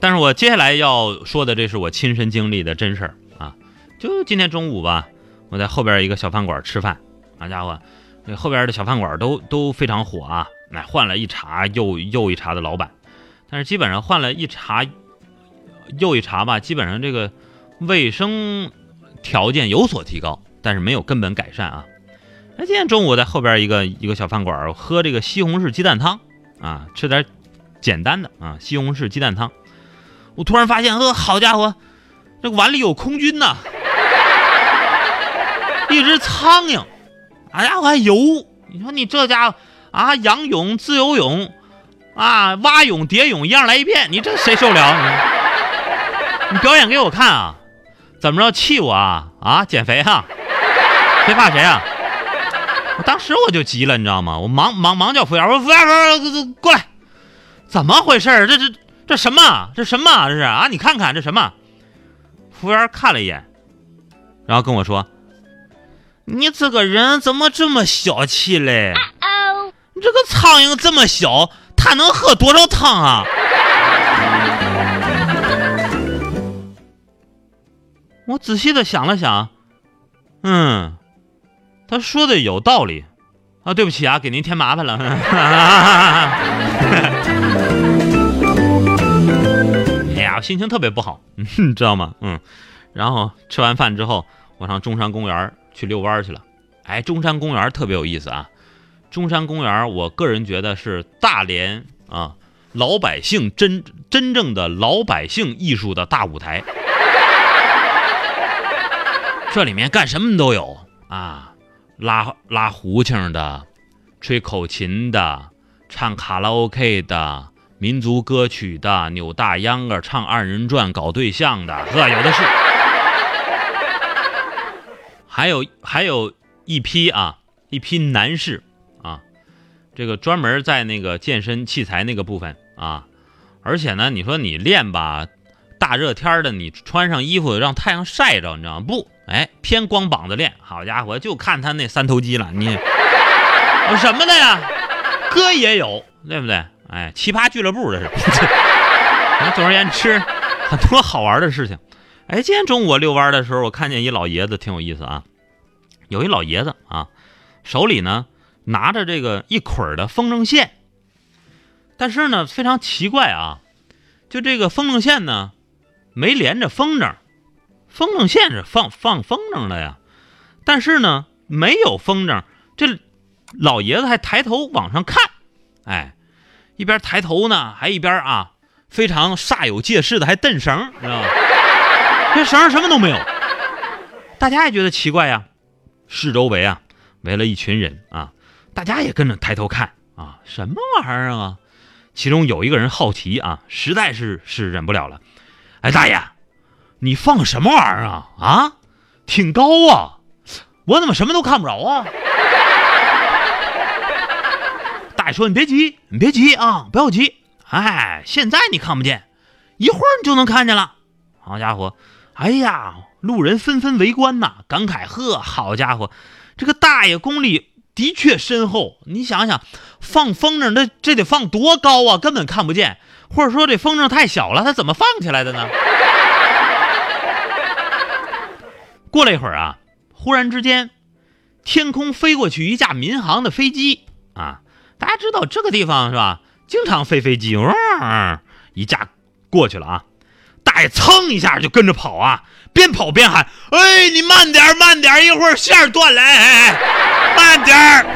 但是我接下来要说的，这是我亲身经历的真事儿啊！就今天中午吧，我在后边一个小饭馆吃饭，好家伙，那后边的小饭馆都都非常火啊！哎，换了一茬又又一茬的老板，但是基本上换了一茬又一茬吧，基本上这个卫生条件有所提高，但是没有根本改善啊！那今天中午在后边一个一个小饭馆喝这个西红柿鸡蛋汤啊，吃点简单的啊，西红柿鸡蛋汤。我突然发现，呃，好家伙，这个碗里有空军呐，一只苍蝇，哎呀，我还游。你说你这家伙啊，仰泳、自由泳啊，蛙泳、蝶泳一样来一遍，你这谁受了？你你表演给我看啊？怎么着气我啊？啊，减肥哈？谁怕谁啊？我当时我就急了，你知道吗？我忙忙忙叫服务员，我说服务员，过来，怎么回事？这这。这什么？这什么？这是啊！你看看这什么？服务员看了一眼，然后跟我说：“你这个人怎么这么小气嘞？你这个苍蝇这么小，它能喝多少汤啊？” 我仔细的想了想，嗯，他说的有道理啊。对不起啊，给您添麻烦了。心情特别不好，你知道吗？嗯，然后吃完饭之后，我上中山公园去遛弯去了。哎，中山公园特别有意思啊！中山公园，我个人觉得是大连啊老百姓真真正的老百姓艺术的大舞台。这里面干什么都有啊，拉拉胡琴的，吹口琴的，唱卡拉 OK 的。民族歌曲的、扭大秧歌、唱二人转、搞对象的，呵，有的是。还有还有一批啊，一批男士啊，这个专门在那个健身器材那个部分啊，而且呢，你说你练吧，大热天的，你穿上衣服让太阳晒着，你知道？不，哎，偏光膀子练，好家伙，就看他那三头肌了。你有什么的呀？哥也有，对不对？哎，奇葩俱乐部这是。总而言之，很多好玩的事情。哎，今天中午我遛弯的时候，我看见一老爷子，挺有意思啊。有一老爷子啊，手里呢拿着这个一捆的风筝线，但是呢非常奇怪啊，就这个风筝线呢没连着风筝，风筝线是放放风筝的呀，但是呢没有风筝，这老爷子还抬头往上看，哎。一边抬头呢，还一边啊，非常煞有介事的还蹬绳，知道吗？这绳什么都没有。大家也觉得奇怪呀，四周围啊围了一群人啊，大家也跟着抬头看啊，什么玩意儿啊？其中有一个人好奇啊，实在是是忍不了了，哎，大爷，你放什么玩意儿啊？啊，挺高啊，我怎么什么都看不着啊？说你别急，你别急啊，不要急。哎，现在你看不见，一会儿你就能看见了。好家伙，哎呀，路人纷纷围观呐，感慨：呵，好家伙，这个大爷功力的确深厚。你想想，放风筝，那这得放多高啊？根本看不见，或者说这风筝太小了，他怎么放起来的呢？过了一会儿啊，忽然之间，天空飞过去一架民航的飞机啊。大家知道这个地方是吧？经常飞飞机，嗡，一架过去了啊！大爷蹭一下就跟着跑啊，边跑边喊：“哎，你慢点，慢点，一会儿线断了，哎哎，慢点儿。”